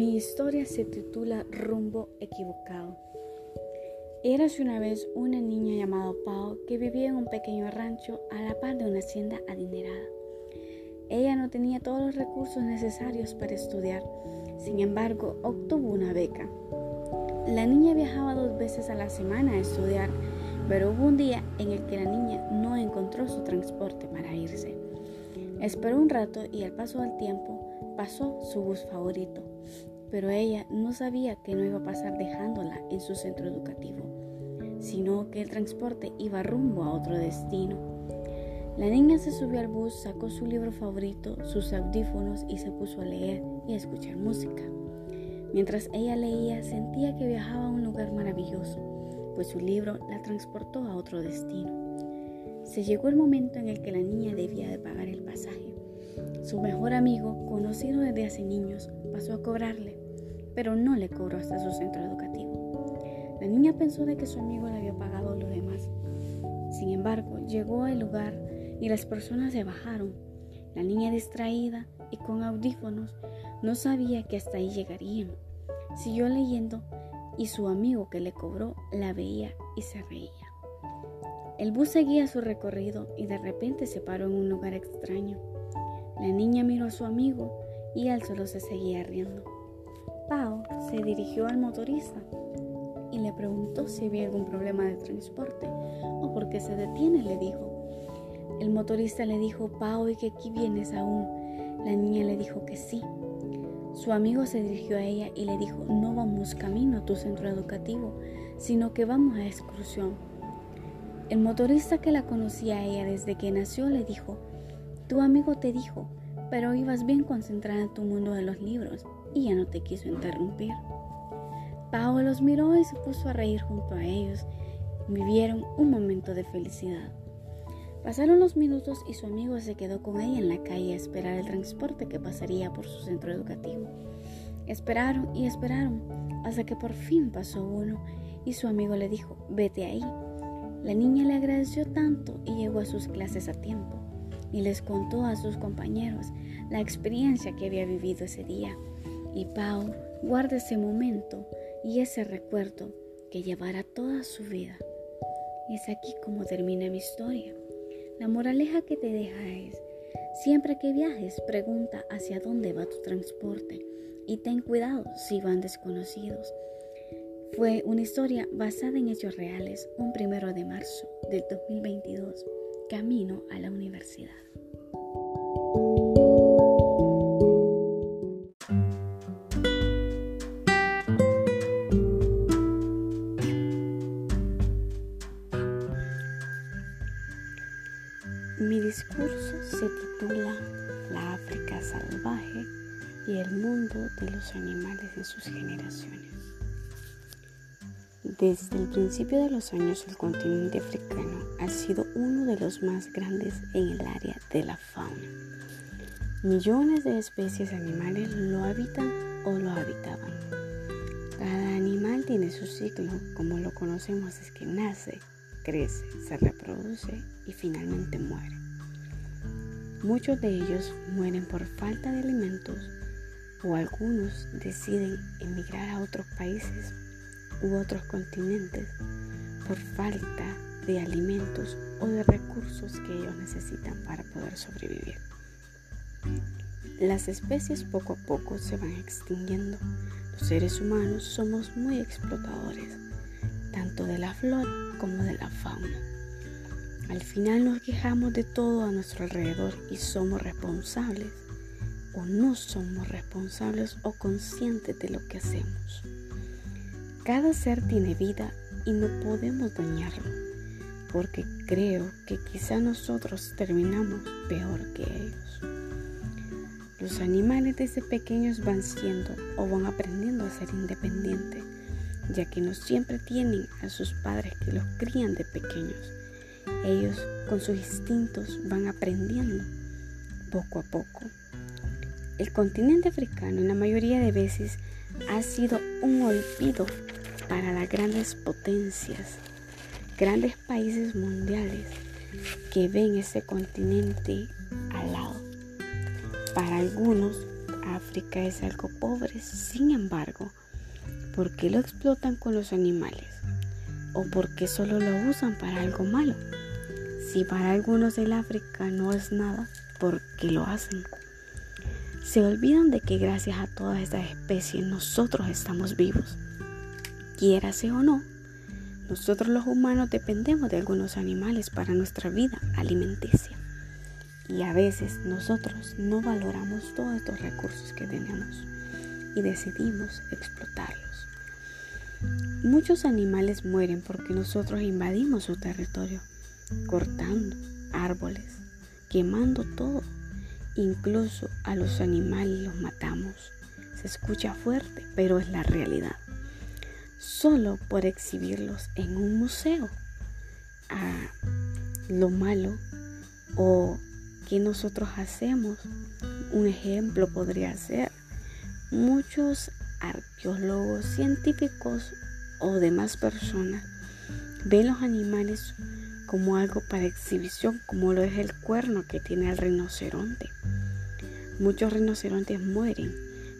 Mi historia se titula Rumbo equivocado. Érase una vez una niña llamada Pau que vivía en un pequeño rancho a la par de una hacienda adinerada. Ella no tenía todos los recursos necesarios para estudiar, sin embargo obtuvo una beca. La niña viajaba dos veces a la semana a estudiar, pero hubo un día en el que la niña no encontró su transporte para irse. Esperó un rato y al paso del tiempo pasó su bus favorito, pero ella no sabía que no iba a pasar dejándola en su centro educativo, sino que el transporte iba rumbo a otro destino. La niña se subió al bus, sacó su libro favorito, sus audífonos y se puso a leer y a escuchar música. Mientras ella leía, sentía que viajaba a un lugar maravilloso, pues su libro la transportó a otro destino. Se llegó el momento en el que la niña debía de pagar el pasaje. Su mejor amigo, conocido desde hace niños, pasó a cobrarle, pero no le cobró hasta su centro educativo. La niña pensó de que su amigo le había pagado lo demás. Sin embargo, llegó al lugar y las personas se bajaron. La niña distraída y con audífonos no sabía que hasta ahí llegarían. Siguió leyendo y su amigo que le cobró la veía y se reía. El bus seguía su recorrido y de repente se paró en un lugar extraño. La niña miró a su amigo y él solo se seguía riendo. Pau se dirigió al motorista y le preguntó si había algún problema de transporte o por qué se detiene, le dijo. El motorista le dijo, Pau, ¿y que aquí vienes aún? La niña le dijo que sí. Su amigo se dirigió a ella y le dijo, no vamos camino a tu centro educativo, sino que vamos a excursión. El motorista que la conocía a ella desde que nació le dijo, tu amigo te dijo, pero ibas bien concentrada en tu mundo de los libros y ya no te quiso interrumpir. Pau los miró y se puso a reír junto a ellos. Vivieron un momento de felicidad. Pasaron los minutos y su amigo se quedó con ella en la calle a esperar el transporte que pasaría por su centro educativo. Esperaron y esperaron hasta que por fin pasó uno y su amigo le dijo, vete ahí. La niña le agradeció tanto y llegó a sus clases a tiempo y les contó a sus compañeros la experiencia que había vivido ese día. Y Pau guarda ese momento y ese recuerdo que llevará toda su vida. Y es aquí como termina mi historia. La moraleja que te deja es, siempre que viajes, pregunta hacia dónde va tu transporte y ten cuidado si van desconocidos. Fue una historia basada en hechos reales, un primero de marzo del 2022 camino a la universidad. Mi discurso se titula La África salvaje y el mundo de los animales en sus generaciones. Desde el principio de los años el continente africano ha sido uno de los más grandes en el área de la fauna. Millones de especies animales lo habitan o lo habitaban. Cada animal tiene su ciclo, como lo conocemos es que nace, crece, se reproduce y finalmente muere. Muchos de ellos mueren por falta de alimentos o algunos deciden emigrar a otros países u otros continentes por falta de alimentos o de recursos que ellos necesitan para poder sobrevivir. Las especies poco a poco se van extinguiendo. Los seres humanos somos muy explotadores, tanto de la flora como de la fauna. Al final nos quejamos de todo a nuestro alrededor y somos responsables o no somos responsables o conscientes de lo que hacemos. Cada ser tiene vida y no podemos dañarlo, porque creo que quizá nosotros terminamos peor que ellos. Los animales desde pequeños van siendo o van aprendiendo a ser independientes, ya que no siempre tienen a sus padres que los crían de pequeños. Ellos con sus instintos van aprendiendo poco a poco. El continente africano en la mayoría de veces ha sido un olvido para las grandes potencias, grandes países mundiales que ven ese continente al lado. Para algunos África es algo pobre, sin embargo, ¿por qué lo explotan con los animales? ¿O por qué solo lo usan para algo malo? Si para algunos el África no es nada, ¿por qué lo hacen? Se olvidan de que gracias a todas estas especies nosotros estamos vivos. Quiérase o no, nosotros los humanos dependemos de algunos animales para nuestra vida alimenticia. Y a veces nosotros no valoramos todos estos recursos que tenemos y decidimos explotarlos. Muchos animales mueren porque nosotros invadimos su territorio, cortando árboles, quemando todo. Incluso a los animales los matamos. Se escucha fuerte, pero es la realidad. Solo por exhibirlos en un museo. A lo malo o que nosotros hacemos. Un ejemplo podría ser muchos arqueólogos, científicos o demás personas ven los animales como algo para exhibición, como lo es el cuerno que tiene el rinoceronte. Muchos rinocerontes mueren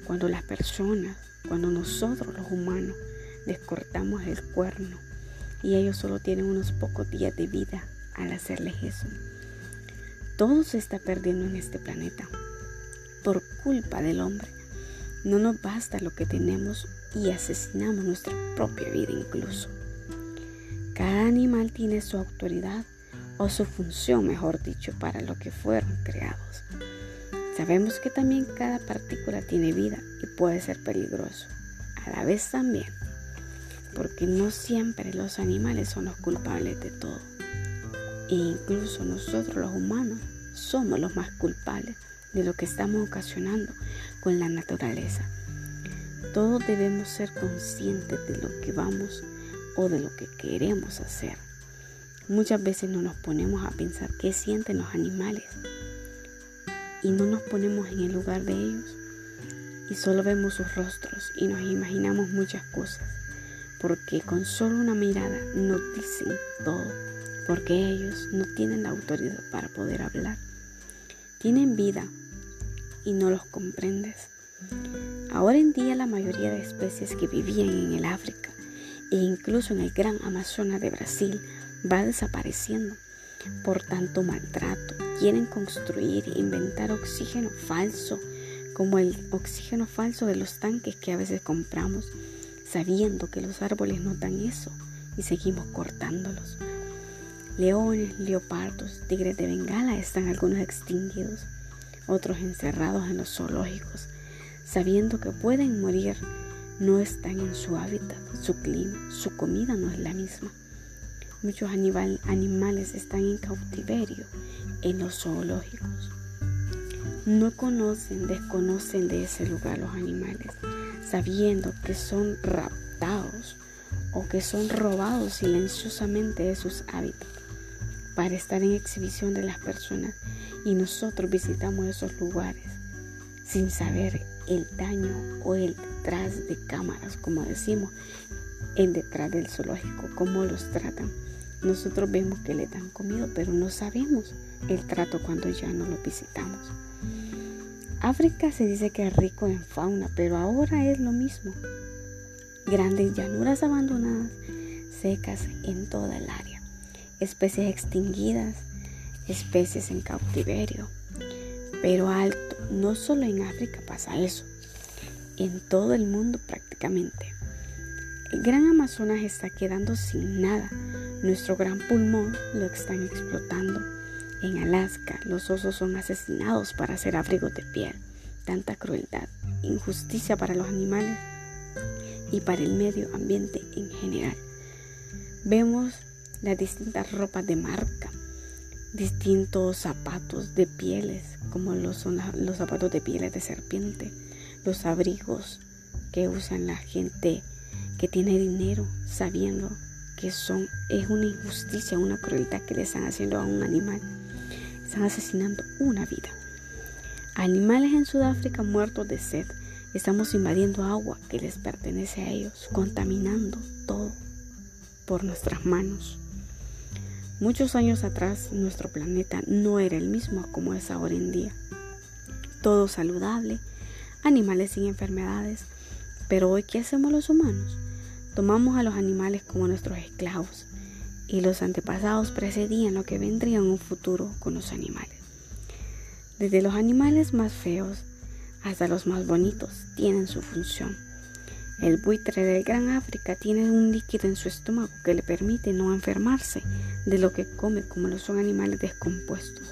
cuando las personas, cuando nosotros los humanos les cortamos el cuerno y ellos solo tienen unos pocos días de vida al hacerles eso. Todo se está perdiendo en este planeta por culpa del hombre. No nos basta lo que tenemos y asesinamos nuestra propia vida incluso. Cada animal tiene su autoridad o su función, mejor dicho, para lo que fueron creados. Sabemos que también cada partícula tiene vida y puede ser peligroso. A la vez también, porque no siempre los animales son los culpables de todo. E incluso nosotros los humanos somos los más culpables de lo que estamos ocasionando con la naturaleza. Todos debemos ser conscientes de lo que vamos o de lo que queremos hacer. Muchas veces no nos ponemos a pensar qué sienten los animales y no nos ponemos en el lugar de ellos y solo vemos sus rostros y nos imaginamos muchas cosas porque con solo una mirada nos dicen todo porque ellos no tienen la autoridad para poder hablar. Tienen vida y no los comprendes. Ahora en día la mayoría de especies que vivían en el África e incluso en el gran Amazonas de Brasil va desapareciendo por tanto maltrato. Quieren construir e inventar oxígeno falso, como el oxígeno falso de los tanques que a veces compramos, sabiendo que los árboles no dan eso y seguimos cortándolos. Leones, leopardos, tigres de Bengala están algunos extinguidos, otros encerrados en los zoológicos, sabiendo que pueden morir, no están en su hábitat, su clima, su comida no es la misma. Muchos animales están en cautiverio en los zoológicos. No conocen, desconocen de ese lugar los animales, sabiendo que son raptados o que son robados silenciosamente de sus hábitats para estar en exhibición de las personas y nosotros visitamos esos lugares sin saber el daño o el detrás de cámaras, como decimos, el detrás del zoológico, cómo los tratan. Nosotros vemos que le dan comido, pero no sabemos el trato cuando ya no lo visitamos. África se dice que es rico en fauna, pero ahora es lo mismo. Grandes llanuras abandonadas, secas en toda el área especies extinguidas, especies en cautiverio. Pero alto, no solo en África pasa eso, en todo el mundo prácticamente. El gran Amazonas está quedando sin nada. Nuestro gran pulmón lo están explotando. En Alaska los osos son asesinados para hacer abrigos de piel. Tanta crueldad, injusticia para los animales y para el medio ambiente en general. Vemos las distintas ropas de marca, distintos zapatos de pieles, como lo son los zapatos de pieles de serpiente, los abrigos que usan la gente que tiene dinero, sabiendo que son es una injusticia, una crueldad que le están haciendo a un animal. Están asesinando una vida. Animales en Sudáfrica muertos de sed. Estamos invadiendo agua que les pertenece a ellos, contaminando todo por nuestras manos. Muchos años atrás nuestro planeta no era el mismo como es ahora en día. Todo saludable, animales sin enfermedades. Pero hoy, ¿qué hacemos los humanos? Tomamos a los animales como nuestros esclavos y los antepasados precedían lo que vendría en un futuro con los animales. Desde los animales más feos hasta los más bonitos tienen su función. El buitre del Gran África tiene un líquido en su estómago que le permite no enfermarse de lo que come como lo son animales descompuestos.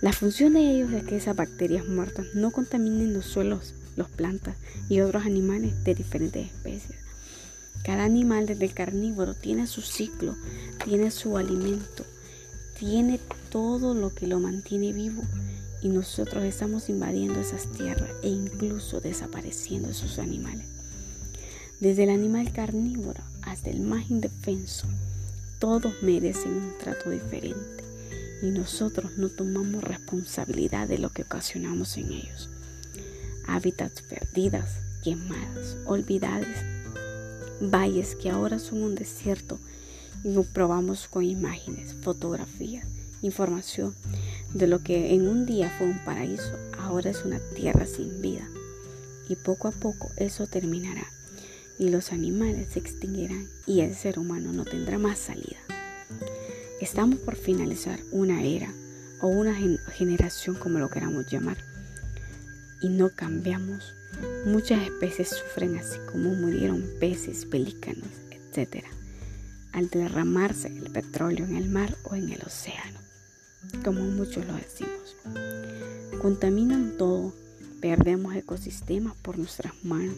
La función de ellos es que esas bacterias muertas no contaminen los suelos, las plantas y otros animales de diferentes especies. Cada animal desde el carnívoro tiene su ciclo, tiene su alimento, tiene todo lo que lo mantiene vivo y nosotros estamos invadiendo esas tierras e incluso desapareciendo esos animales. Desde el animal carnívoro hasta el más indefenso, todos merecen un trato diferente y nosotros no tomamos responsabilidad de lo que ocasionamos en ellos. Hábitats perdidas, quemadas, olvidadas, valles que ahora son un desierto y lo probamos con imágenes, fotografías, información de lo que en un día fue un paraíso, ahora es una tierra sin vida. Y poco a poco eso terminará y los animales se extinguirán y el ser humano no tendrá más salida. Estamos por finalizar una era o una generación como lo queramos llamar y no cambiamos. Muchas especies sufren así como murieron peces, pelícanos, etc. al derramarse el petróleo en el mar o en el océano, como muchos lo decimos. Contaminan todo, perdemos ecosistemas por nuestras manos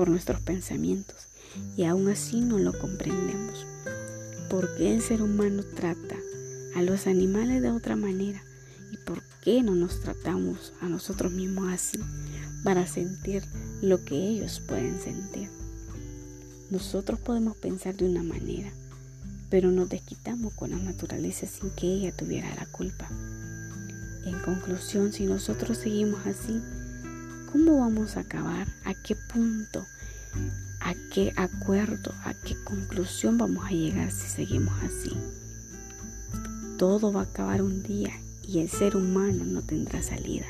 por nuestros pensamientos y aún así no lo comprendemos. ¿Por qué el ser humano trata a los animales de otra manera? ¿Y por qué no nos tratamos a nosotros mismos así para sentir lo que ellos pueden sentir? Nosotros podemos pensar de una manera, pero nos desquitamos con la naturaleza sin que ella tuviera la culpa. En conclusión, si nosotros seguimos así, ¿Cómo vamos a acabar? ¿A qué punto? ¿A qué acuerdo? ¿A qué conclusión vamos a llegar si seguimos así? Todo va a acabar un día y el ser humano no tendrá salida.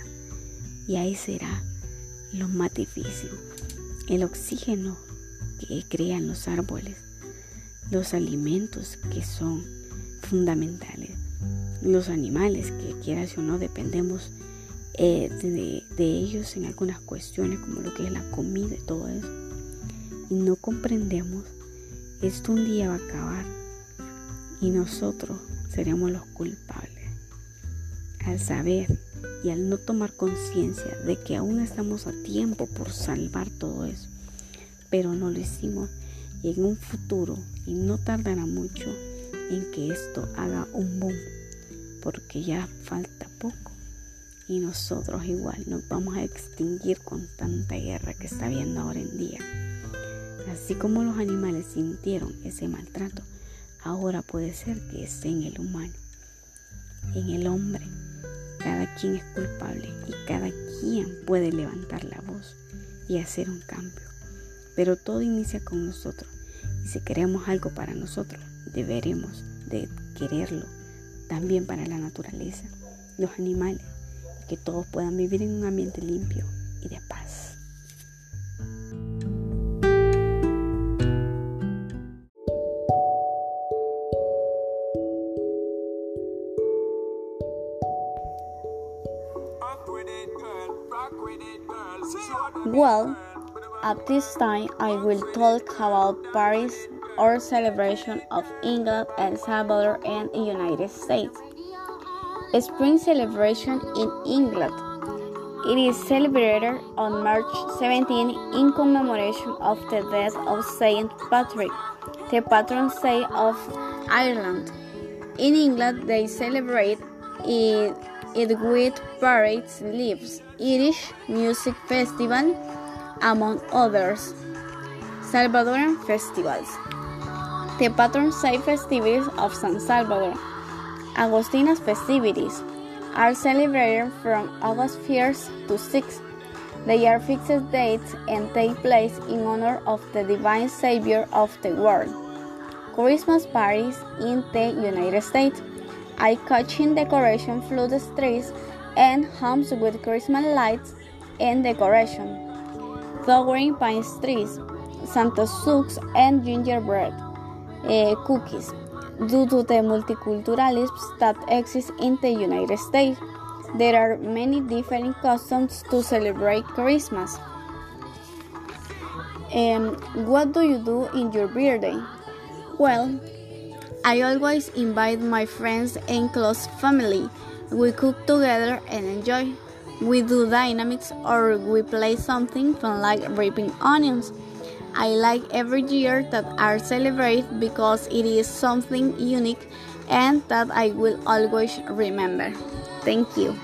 Y ahí será lo más difícil. El oxígeno que crean los árboles, los alimentos que son fundamentales, los animales que quieras o no dependemos eh, de, ellos en algunas cuestiones como lo que es la comida y todo eso. Y no comprendemos, esto un día va a acabar y nosotros seremos los culpables. Al saber y al no tomar conciencia de que aún estamos a tiempo por salvar todo eso, pero no lo hicimos y en un futuro, y no tardará mucho en que esto haga un boom, porque ya falta poco y nosotros igual nos vamos a extinguir con tanta guerra que está habiendo ahora en día. Así como los animales sintieron ese maltrato, ahora puede ser que esté en el humano, en el hombre. Cada quien es culpable y cada quien puede levantar la voz y hacer un cambio. Pero todo inicia con nosotros y si queremos algo para nosotros, deberemos de quererlo también para la naturaleza, los animales que todos puedan vivir en un ambiente limpio y de paz. Well, at this time I will talk about Paris or celebration of England, El Salvador, and the United States. Spring celebration in England. It is celebrated on March 17 in commemoration of the death of Saint Patrick, the patron saint of Ireland. In England, they celebrate it, it with parades, leaves, Irish music festival, among others. Salvadoran festivals. The patron saint festivities of San Salvador. Agostina's festivities are celebrated from August 1st to 6th. They are fixed dates and take place in honor of the Divine Savior of the world. Christmas parties in the United States. Eye-catching decoration flood the streets and homes with Christmas lights, and decoration, throwing pine trees, Santa Souks, and gingerbread uh, cookies. Due to the multiculturalism that exists in the United States, there are many different customs to celebrate Christmas. Um, what do you do in your birthday? Well, I always invite my friends and close family. We cook together and enjoy. We do dynamics or we play something fun like ripping onions. I like every year that I celebrate because it is something unique and that I will always remember. Thank you.